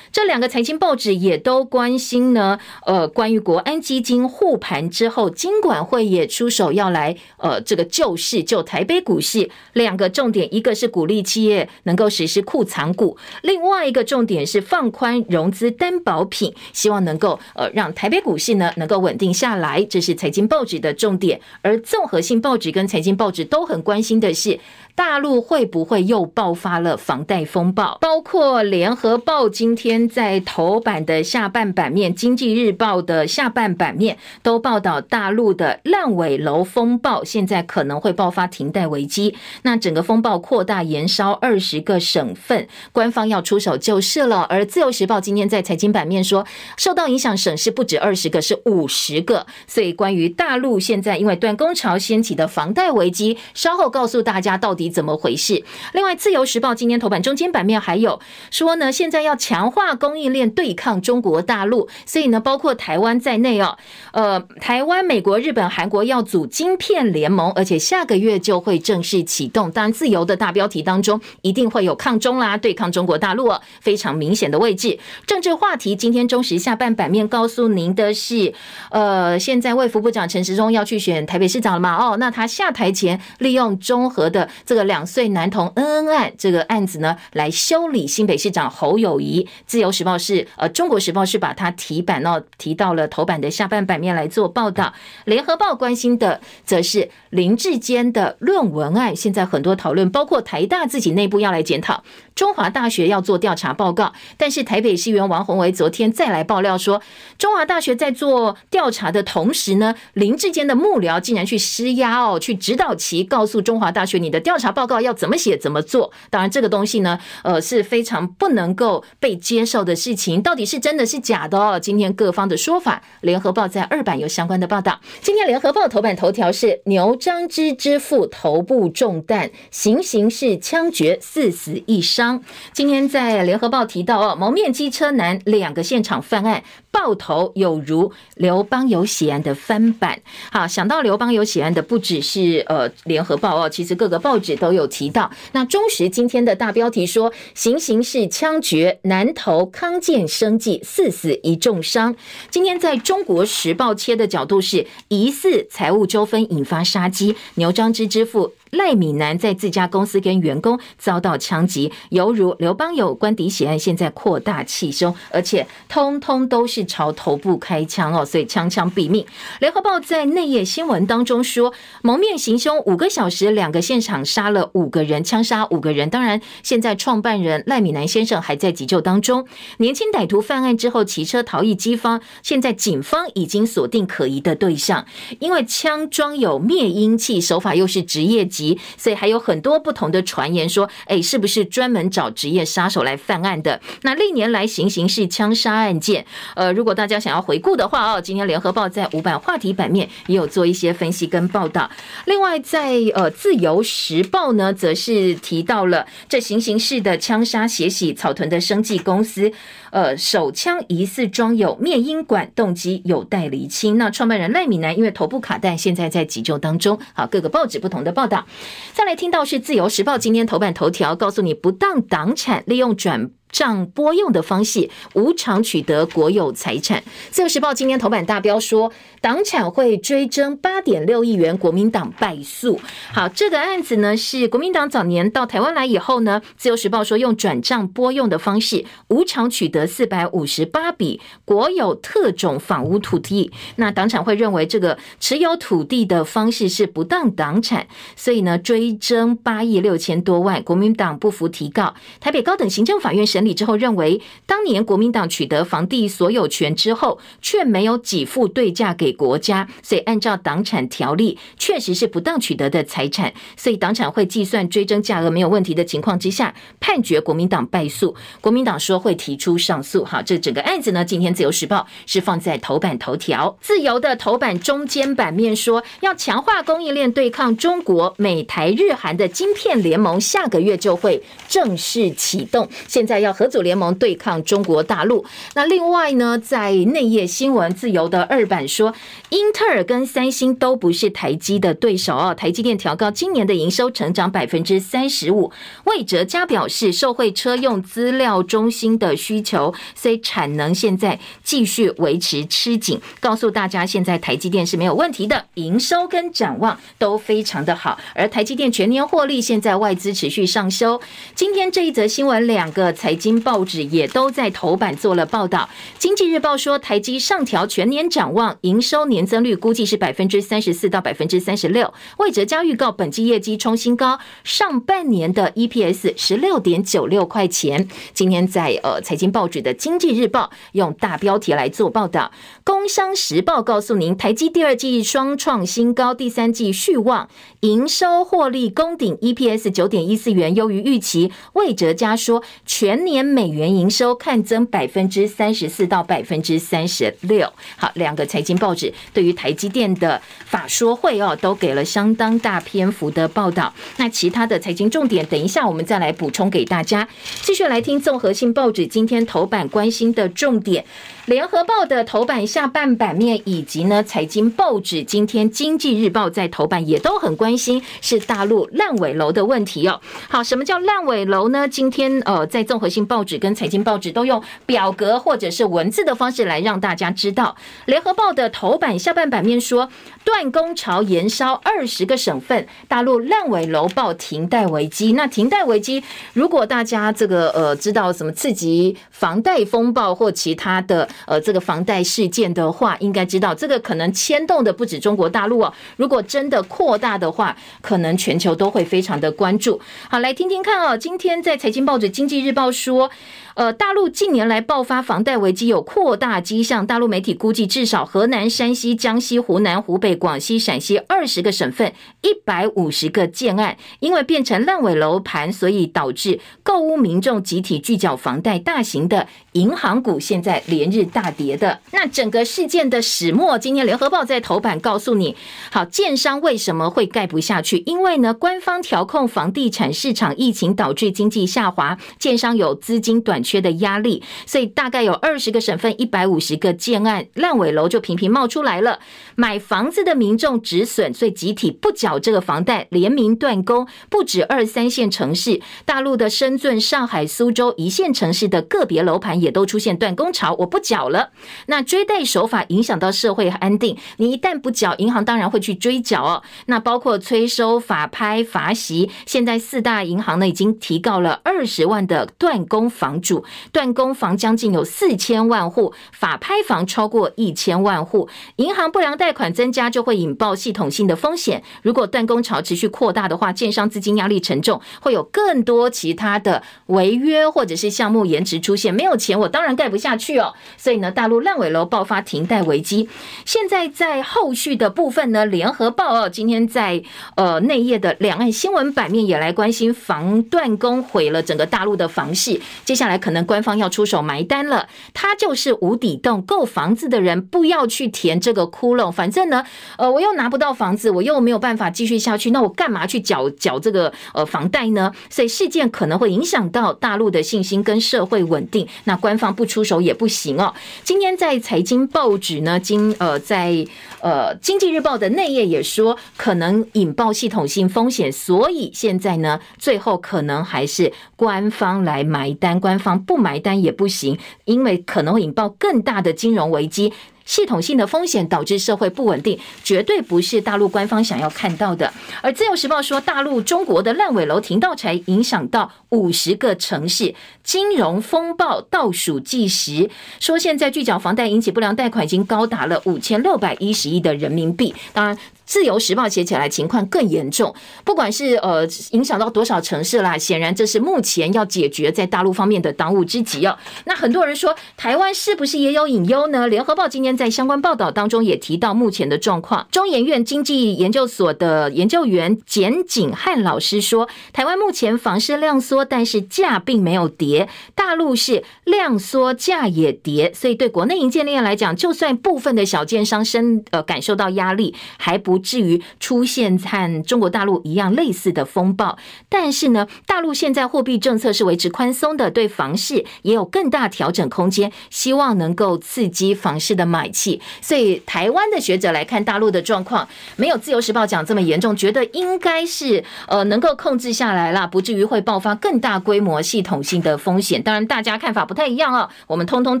这两个财经报纸也都关心呢，呃，关于国安基金护盘之后，金管会也出手要来，呃，这个救市救台北股市。两个重点，一个是鼓励企业能够实施库藏股，另外一个重点是放宽融资担保品，希望能够呃让台北股市呢能够稳定下来。这是财经报纸的重点，而综合性报纸跟财经报纸都很关心的是。大陆会不会又爆发了房贷风暴？包括联合报今天在头版的下半版面，经济日报的下半版面都报道大陆的烂尾楼风暴，现在可能会爆发停贷危机。那整个风暴扩大延烧二十个省份，官方要出手救市了。而自由时报今天在财经版面说，受到影响省市不止二十个，是五十个。所以关于大陆现在因为断供潮掀起的房贷危机，稍后告诉大家到底。怎么回事？另外，《自由时报》今天头版中间版面还有说呢，现在要强化供应链对抗中国大陆，所以呢，包括台湾在内哦，呃，台湾、美国、日本、韩国要组晶片联盟，而且下个月就会正式启动。当然，自由的大标题当中一定会有抗中啦，对抗中国大陆哦，非常明显的位置。政治话题，今天中时下半版面告诉您的是，呃，现在卫福部长陈时中要去选台北市长了嘛？哦，那他下台前利用中和的。这个两岁男童恩恩案这个案子呢，来修理新北市长侯友谊。自由时报是呃，中国时报是把它提版哦，提到了头版的下半版面来做报道。联合报关心的则是林志坚的论文案，现在很多讨论，包括台大自己内部要来检讨。中华大学要做调查报告，但是台北市议员王鸿薇昨天再来爆料说，中华大学在做调查的同时呢，林志坚的幕僚竟然去施压哦，去指导其告诉中华大学你的调查报告要怎么写怎么做。当然这个东西呢，呃是非常不能够被接受的事情，到底是真的是假的哦？今天各方的说法，联合报在二版有相关的报道。今天联合报头版头条是牛樟芝之父头部中弹，行刑是枪决，四死一伤。今天在联合报提到哦，蒙面机车男两个现场犯案，爆头有如刘邦有血案的翻版。好，想到刘邦有血案的不只是呃联合报哦，其实各个报纸都有提到。那中时今天的大标题说，行刑式枪决，南投康健生计四死一重伤。今天在中国时报切的角度是，疑似财务纠纷引发杀机，牛樟芝之父。赖敏南在自家公司跟员工遭到枪击，犹如刘邦友官邸血案，现在扩大气凶，而且通通都是朝头部开枪哦，所以枪枪毙命。联合报在内页新闻当中说，蒙面行凶五个小时，两个现场杀了五个人，枪杀五个人。当然，现在创办人赖敏南先生还在急救当中。年轻歹徒犯案之后骑车逃逸机方，现在警方已经锁定可疑的对象，因为枪装有灭音器，手法又是职业级。所以还有很多不同的传言说，哎，是不是专门找职业杀手来犯案的？那历年来行刑式枪杀案件，呃，如果大家想要回顾的话哦，今天联合报在五版话题版面也有做一些分析跟报道。另外在呃自由时报呢，则是提到了这行刑式的枪杀血洗草屯的生技公司。呃，手枪疑似装有灭音管，动机有待厘清。那创办人赖敏南因为头部卡弹，现在在急救当中。好，各个报纸不同的报道。再来听到是自由时报今天头版头条，告诉你不当党产利用转账拨用的方式无偿取得国有财产。自由时报今天头版大标说，党产会追征八点六亿元，国民党败诉。好，这个案子呢是国民党早年到台湾来以后呢，自由时报说用转账拨用的方式无偿取得四百五十八笔国有特种房屋土地。那党产会认为这个持有土地的方式是不当党产，所以呢追征八亿六千多万。国民党不服提告，台北高等行政法院审。理之后认为，当年国民党取得房地所有权之后，却没有给付对价给国家，所以按照党产条例，确实是不当取得的财产，所以党产会计算追征价额没有问题的情况之下，判决国民党败诉。国民党说会提出上诉。好，这整个案子呢，今天自由时报是放在头版头条，自由的头版中间版面说，要强化供应链对抗中国，美台日韩的晶片联盟下个月就会正式启动。现在要。合组联盟对抗中国大陆。那另外呢，在内页新闻自由的二版说，英特尔跟三星都不是台积的对手哦。台积电调高今年的营收成长百分之三十五。魏哲嘉表示，受惠车用资料中心的需求，所以产能现在继续维持吃紧。告诉大家，现在台积电是没有问题的，营收跟展望都非常的好。而台积电全年获利，现在外资持续上修。今天这一则新闻，两个财。经报纸也都在头版做了报道。经济日报说，台积上调全年展望，营收年增率估计是百分之三十四到百分之三十六。魏哲家预告本季业绩冲新高，上半年的 EPS 十六点九六块钱。今天在呃财经报纸的经济日报用大标题来做报道。工商时报告诉您，台积第二季双创新高，第三季续旺，营收获利攻顶，EPS 九点一四元，优于预期。魏哲家说，全年。年美元营收看增百分之三十四到百分之三十六。好，两个财经报纸对于台积电的法说会哦，都给了相当大篇幅的报道。那其他的财经重点，等一下我们再来补充给大家。继续来听综合性报纸今天头版关心的重点。联合报的头版下半版面，以及呢财经报纸今天经济日报在头版也都很关心，是大陆烂尾楼的问题哦。好，什么叫烂尾楼呢？今天呃在综合性报纸跟财经报纸都用表格或者是文字的方式来让大家知道。联合报的头版下半版面说，断供潮延烧二十个省份，大陆烂尾楼爆停贷危机。那停贷危机，如果大家这个呃知道什么刺激房贷风暴或其他的。呃，这个房贷事件的话，应该知道这个可能牵动的不止中国大陆哦。如果真的扩大的话，可能全球都会非常的关注。好，来听听看哦。今天在财经报纸《经济日报》说。呃，大陆近年来爆发房贷危机有扩大迹象。大陆媒体估计，至少河南、山西、江西、湖南、湖北、广西、陕西二十个省份一百五十个建案，因为变成烂尾楼盘，所以导致购屋民众集体拒缴房贷。大型的银行股现在连日大跌的。那整个事件的始末，今天联合报在头版告诉你：好，建商为什么会盖不下去？因为呢，官方调控房地产市场，疫情导致经济下滑，建商有有资金短缺的压力，所以大概有二十个省份一百五十个建案烂尾楼就频频冒出来了。买房子的民众止损，所以集体不缴这个房贷，联名断供。不止二三线城市，大陆的深圳、上海、苏州一线城市的个别楼盘也都出现断供潮，我不缴了。那追贷手法影响到社会安定，你一旦不缴，银行当然会去追缴哦。那包括催收、法拍、罚息，现在四大银行呢已经提告了二十万的断供房主，断供房将近有四千万户，法拍房超过一千万户，银行不良贷款增加就会引爆系统性的风险。如果断供潮持续扩大的话，建商资金压力沉重，会有更多其他的违约或者是项目延迟出现。没有钱，我当然盖不下去哦。所以呢，大陆烂尾楼爆发停贷危机。现在在后续的部分呢，联合报哦，今天在呃内页的两岸新闻版面也来关心房断供毁了整个大陆的房市。接下来可能官方要出手埋单了。它就是无底洞，购房子的人不要去填这个窟窿。反正呢，呃，我又拿不到房子，我又没有办法继续下去，那我干嘛去缴？缴这个呃房贷呢，所以事件可能会影响到大陆的信心跟社会稳定。那官方不出手也不行哦。今天在财经报纸呢，经呃在呃经济日报的内页也说，可能引爆系统性风险，所以现在呢，最后可能还是官方来买埋单，官方不埋单也不行，因为可能会引爆更大的金融危机。系统性的风险导致社会不稳定，绝对不是大陆官方想要看到的。而自由时报说，大陆中国的烂尾楼停到才影响到五十个城市，金融风暴倒数计时。说现在拒缴房贷引起不良贷款已经高达了五千六百一十亿的人民币。当然。自由时报写起来情况更严重，不管是呃影响到多少城市啦，显然这是目前要解决在大陆方面的当务之急哦。那很多人说台湾是不是也有隐忧呢？联合报今天在相关报道当中也提到目前的状况。中研院经济研究所的研究员简景汉老师说，台湾目前房市量缩，但是价并没有跌，大陆是量缩价也跌，所以对国内营建链来讲，就算部分的小建商深呃感受到压力，还不。不至于出现和中国大陆一样类似的风暴，但是呢，大陆现在货币政策是维持宽松的，对房市也有更大调整空间，希望能够刺激房市的买气。所以，台湾的学者来看大陆的状况，没有自由时报讲这么严重，觉得应该是呃能够控制下来了，不至于会爆发更大规模系统性的风险。当然，大家看法不太一样哦，我们通通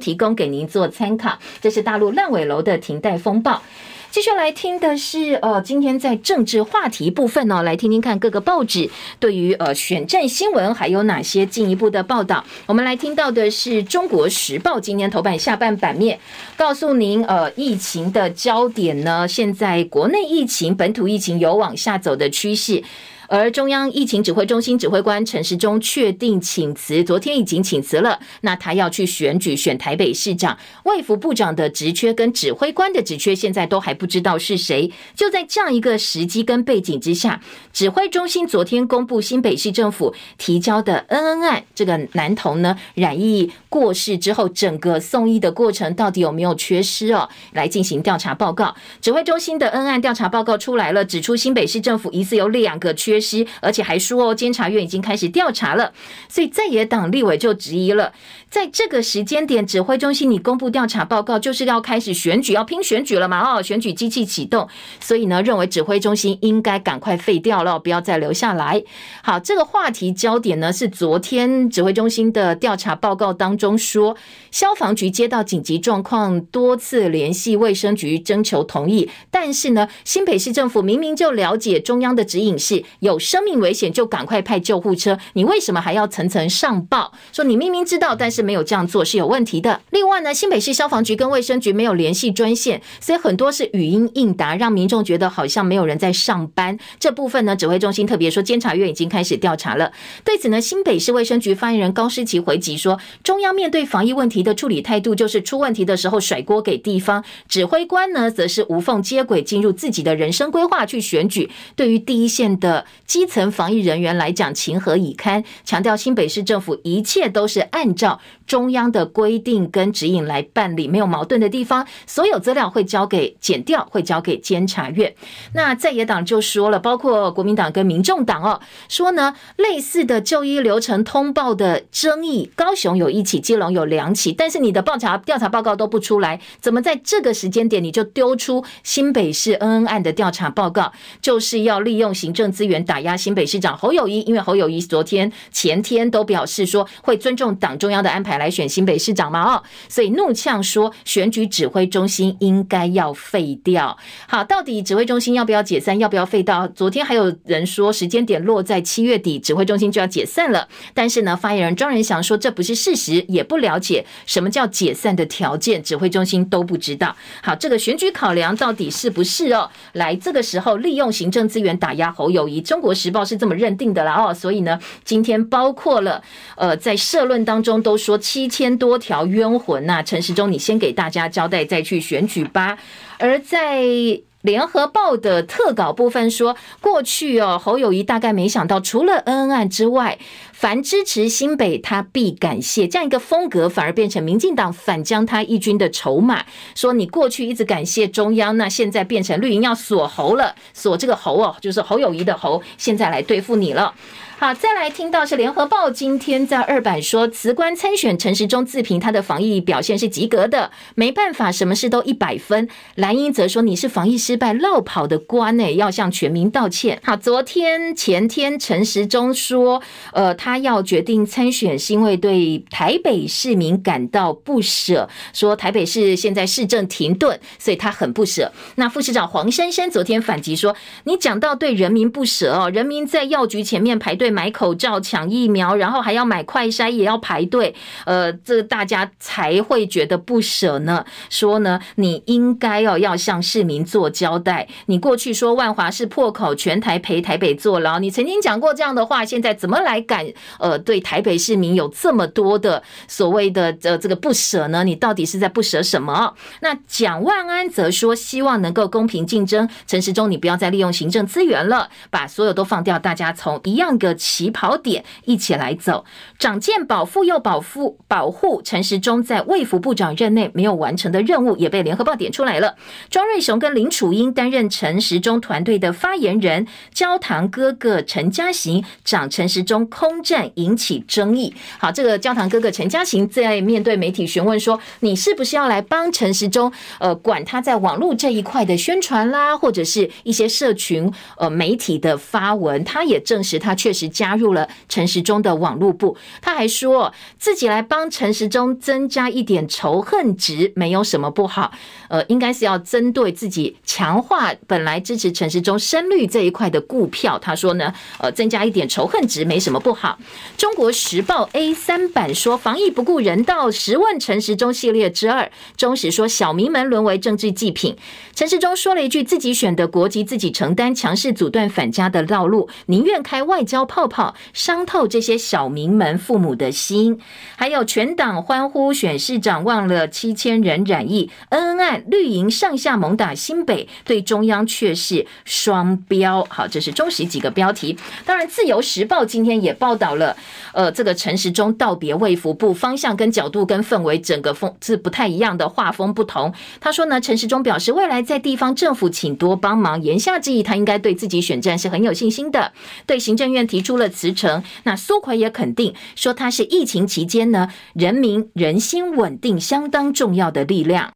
提供给您做参考。这是大陆烂尾楼的停贷风暴。接下来听的是，呃，今天在政治话题部分呢，来听听看各个报纸对于呃选战新闻还有哪些进一步的报道。我们来听到的是《中国时报》今天头版下半版面，告诉您，呃，疫情的焦点呢，现在国内疫情、本土疫情有往下走的趋势。而中央疫情指挥中心指挥官陈时中确定请辞，昨天已经请辞了。那他要去选举选台北市长，卫福部长的职缺跟指挥官的职缺现在都还不知道是谁。就在这样一个时机跟背景之下，指挥中心昨天公布新北市政府提交的恩恩案，这个男童呢染疫过世之后，整个送医的过程到底有没有缺失哦？来进行调查报告。指挥中心的恩案调查报告出来了，指出新北市政府疑似有两个缺。而且还说哦，监察院已经开始调查了，所以在野党立委就质疑了，在这个时间点，指挥中心你公布调查报告，就是要开始选举，要拼选举了嘛？哦，选举机器启动，所以呢，认为指挥中心应该赶快废掉了，不要再留下来。好，这个话题焦点呢是昨天指挥中心的调查报告当中说，消防局接到紧急状况，多次联系卫生局征求同意，但是呢，新北市政府明明就了解中央的指引是有。有生命危险就赶快派救护车，你为什么还要层层上报？说你明明知道，但是没有这样做是有问题的。另外呢，新北市消防局跟卫生局没有联系专线，所以很多是语音应答，让民众觉得好像没有人在上班。这部分呢，指挥中心特别说，监察院已经开始调查了。对此呢，新北市卫生局发言人高诗琪回击说，中央面对防疫问题的处理态度就是出问题的时候甩锅给地方，指挥官呢则是无缝接轨进入自己的人生规划去选举。对于第一线的基层防疫人员来讲情何以堪，强调新北市政府一切都是按照中央的规定跟指引来办理，没有矛盾的地方，所有资料会交给检调，会交给监察院。那在野党就说了，包括国民党跟民众党哦，说呢类似的就医流程通报的争议，高雄有一起，基隆有两起，但是你的报查调查报告都不出来，怎么在这个时间点你就丢出新北市恩恩案的调查报告，就是要利用行政资源打压新北市长侯友谊？因为侯友谊昨天前天都表示说会尊重党中央的安排来选新北市长嘛，哦，所以怒呛说选举指挥中心应该要废掉。好，到底指挥中心要不要解散？要不要废掉？昨天还有人说时间点落在七月底，指挥中心就要解散了。但是呢，发言人庄人祥说这不是事实，也不了解什么叫解散的条件，指挥中心都不知道。好，这个选举考量到底是不是哦？来这个时候利用行政资源打压侯友谊，中国时报是这么认定的了哦。所以呢，今天包括了呃，在社论当中都说七千多条冤魂呐、陈时中，你先给大家交代，再去选举吧。而在联合报的特稿部分说，过去哦，侯友谊大概没想到，除了恩恩案之外，凡支持新北，他必感谢这样一个风格，反而变成民进党反将他一军的筹码。说你过去一直感谢中央，那现在变成绿营要锁喉了，锁这个喉哦，就是侯友谊的喉，现在来对付你了。好，再来听到是联合报今天在二版说，辞官参选陈时中自评他的防疫表现是及格的，没办法，什么事都一百分。蓝英则说你是防疫失败落跑的官诶，要向全民道歉。好，昨天前天陈时中说，呃，他他要决定参选是因为对台北市民感到不舍，说台北市现在市政停顿，所以他很不舍。那副市长黄珊珊昨天反击说，你讲到对人民不舍哦，人民在药局前面排队。买口罩、抢疫苗，然后还要买快筛，也要排队，呃，这大家才会觉得不舍呢。说呢，你应该哦要向市民做交代。你过去说万华是破口，全台陪台北坐牢，你曾经讲过这样的话，现在怎么来敢呃对台北市民有这么多的所谓的呃这个不舍呢？你到底是在不舍什么？那蒋万安则说，希望能够公平竞争。陈时中，你不要再利用行政资源了，把所有都放掉，大家从一样个。起跑点一起来走，长健保妇幼保护保护陈时中在卫福部长任内没有完成的任务，也被联合报点出来了。庄瑞雄跟林楚英担任陈时中团队的发言人，焦糖哥哥陈嘉行长陈时中空战引起争议。好，这个教堂哥哥陈嘉行在面对媒体询问说：“你是不是要来帮陈时中？呃，管他在网络这一块的宣传啦，或者是一些社群呃媒体的发文？”他也证实，他确实。加入了陈时中的网络部，他还说自己来帮陈时中增加一点仇恨值，没有什么不好。呃，应该是要针对自己强化本来支持陈时中深绿这一块的顾票。他说呢，呃，增加一点仇恨值没什么不好。中国时报 A 三版说，防疫不顾人道，十问陈时中系列之二。中时说，小民们沦为政治祭品。陈时中说了一句：自己选的国籍自己承担，强势阻断返家的道路，宁愿开外交。泡泡伤透这些小民们父母的心，还有全党欢呼选市长，忘了七千人染疫，恩恩案绿营上下猛打新北，对中央却是双标。好，这是中时几个标题。当然，自由时报今天也报道到了，呃，这个陈时中道别卫福部方向跟角度跟氛围整个风是不太一样的，画风不同。他说呢，陈时中表示未来在地方政府请多帮忙，言下之意他应该对自己选战是很有信心的，对行政院提出。了辞呈，那苏奎也肯定说他是疫情期间呢，人民人心稳定相当重要的力量。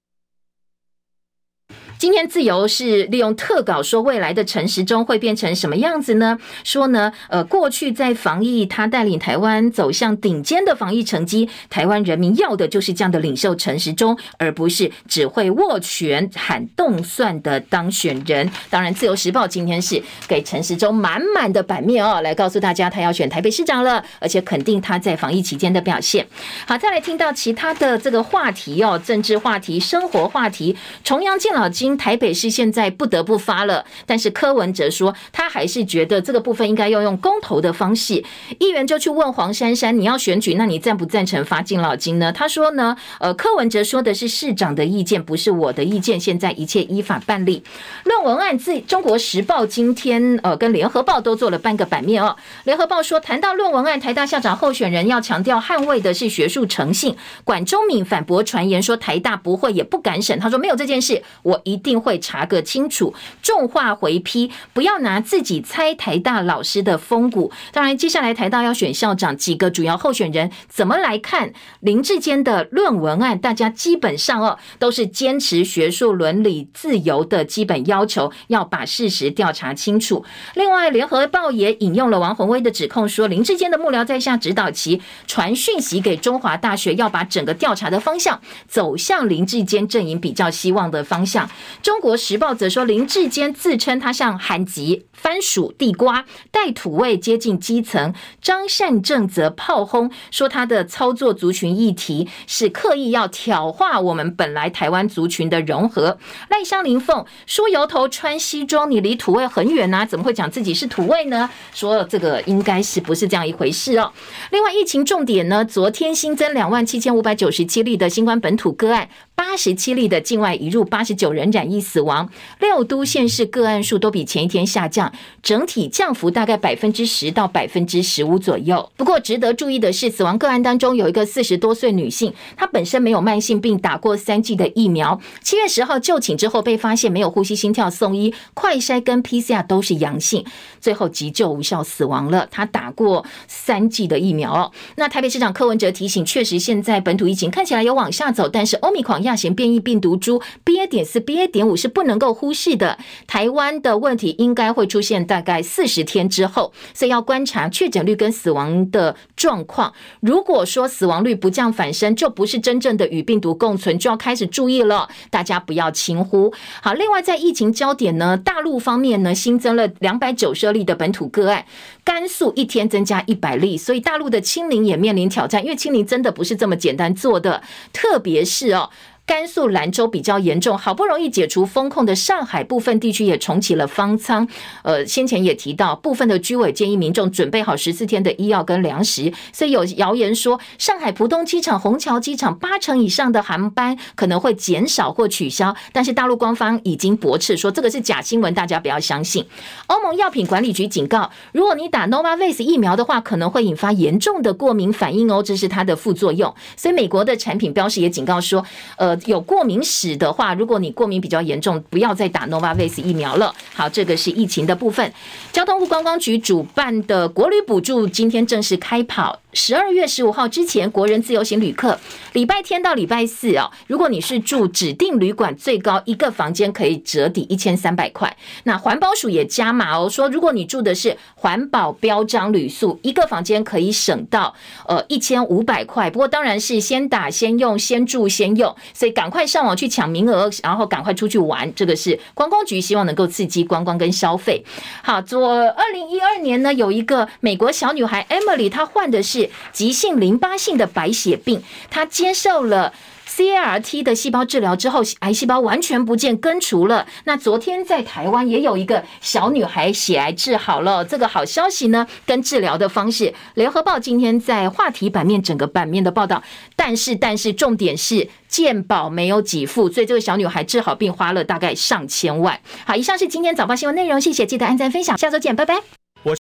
今天自由是利用特稿说未来的陈时中会变成什么样子呢？说呢，呃，过去在防疫，他带领台湾走向顶尖的防疫成绩，台湾人民要的就是这样的领袖陈时中，而不是只会握拳喊动算的当选人。当然，自由时报今天是给陈时中满满的版面哦，来告诉大家他要选台北市长了，而且肯定他在防疫期间的表现。好，再来听到其他的这个话题哦，政治话题、生活话题，重阳敬老金。台北市现在不得不发了，但是柯文哲说他还是觉得这个部分应该要用公投的方式。议员就去问黄珊珊，你要选举，那你赞不赞成发敬老金呢？他说呢，呃，柯文哲说的是市长的意见，不是我的意见。现在一切依法办理。论文案自中国时报今天呃跟联合报都做了半个版面哦。联合报说，谈到论文案，台大校长候选人要强调捍卫的是学术诚信。管中闵反驳传言说台大不会也不敢审，他说没有这件事，我一一定会查个清楚。重话回批，不要拿自己猜台大老师的风骨。当然，接下来台大要选校长，几个主要候选人怎么来看林志坚的论文案？大家基本上哦都是坚持学术伦理自由的基本要求，要把事实调查清楚。另外，联合报也引用了王鸿威的指控，说林志坚的幕僚在下指导其，传讯息给中华大学，要把整个调查的方向走向林志坚阵营比较希望的方向。中国时报则说，林志坚自称他像韩籍、番薯、地瓜，带土味接近基层。张善政则炮轰说，他的操作族群议题是刻意要挑化我们本来台湾族群的融合。赖香林凤梳油头穿西装，你离土味很远呐，怎么会讲自己是土味呢？说这个应该是不是这样一回事哦？另外，疫情重点呢，昨天新增两万七千五百九十七例的新冠本土个案。八十七例的境外移入，八十九人染疫死亡，六都县市个案数都比前一天下降，整体降幅大概百分之十到百分之十五左右。不过值得注意的是，死亡个案当中有一个四十多岁女性，她本身没有慢性病，打过三剂的疫苗。七月十号就寝之后被发现没有呼吸、心跳，送医，快筛跟 PCR 都是阳性，最后急救无效死亡了。她打过三剂的疫苗哦。那台北市长柯文哲提醒，确实现在本土疫情看起来有往下走，但是欧米狂。亚型变异病毒株 BA. 点四、BA. 点五是不能够忽视的。台湾的问题应该会出现大概四十天之后，所以要观察确诊率跟死亡的状况。如果说死亡率不降反升，就不是真正的与病毒共存，就要开始注意了。大家不要轻忽。好，另外在疫情焦点呢，大陆方面呢新增了两百九十例的本土个案，甘肃一天增加一百例，所以大陆的清零也面临挑战，因为清零真的不是这么简单做的，特别是哦。甘肃兰州比较严重，好不容易解除封控的上海部分地区也重启了方舱。呃，先前也提到，部分的居委建议民众准备好十四天的医药跟粮食，所以有谣言说，上海浦东机场、虹桥机场八成以上的航班可能会减少或取消。但是大陆官方已经驳斥说这个是假新闻，大家不要相信。欧盟药品管理局警告，如果你打 Novavax 疫苗的话，可能会引发严重的过敏反应哦，这是它的副作用。所以美国的产品标识也警告说，呃。有过敏史的话，如果你过敏比较严重，不要再打 Novavax 疫苗了。好，这个是疫情的部分。交通部观光局主办的国旅补助今天正式开跑。十二月十五号之前，国人自由行旅客，礼拜天到礼拜四哦，如果你是住指定旅馆，最高一个房间可以折抵一千三百块。那环保署也加码哦，说如果你住的是环保标章旅宿，一个房间可以省到呃一千五百块。不过当然是先打先用，先住先用，所以赶快上网去抢名额，然后赶快出去玩。这个是观光局希望能够刺激观光跟消费。好，做二零一二年呢，有一个美国小女孩 Emily，她患的是急性淋巴性的白血病，他接受了 CAR-T 的细胞治疗之后，癌细胞完全不见，根除了。那昨天在台湾也有一个小女孩血癌治好了，这个好消息呢，跟治疗的方式，联合报今天在话题版面整个版面的报道，但是但是重点是健保没有给付，所以这个小女孩治好病花了大概上千万。好，以上是今天早报新闻内容，谢谢，记得按赞分享，下周见，拜拜。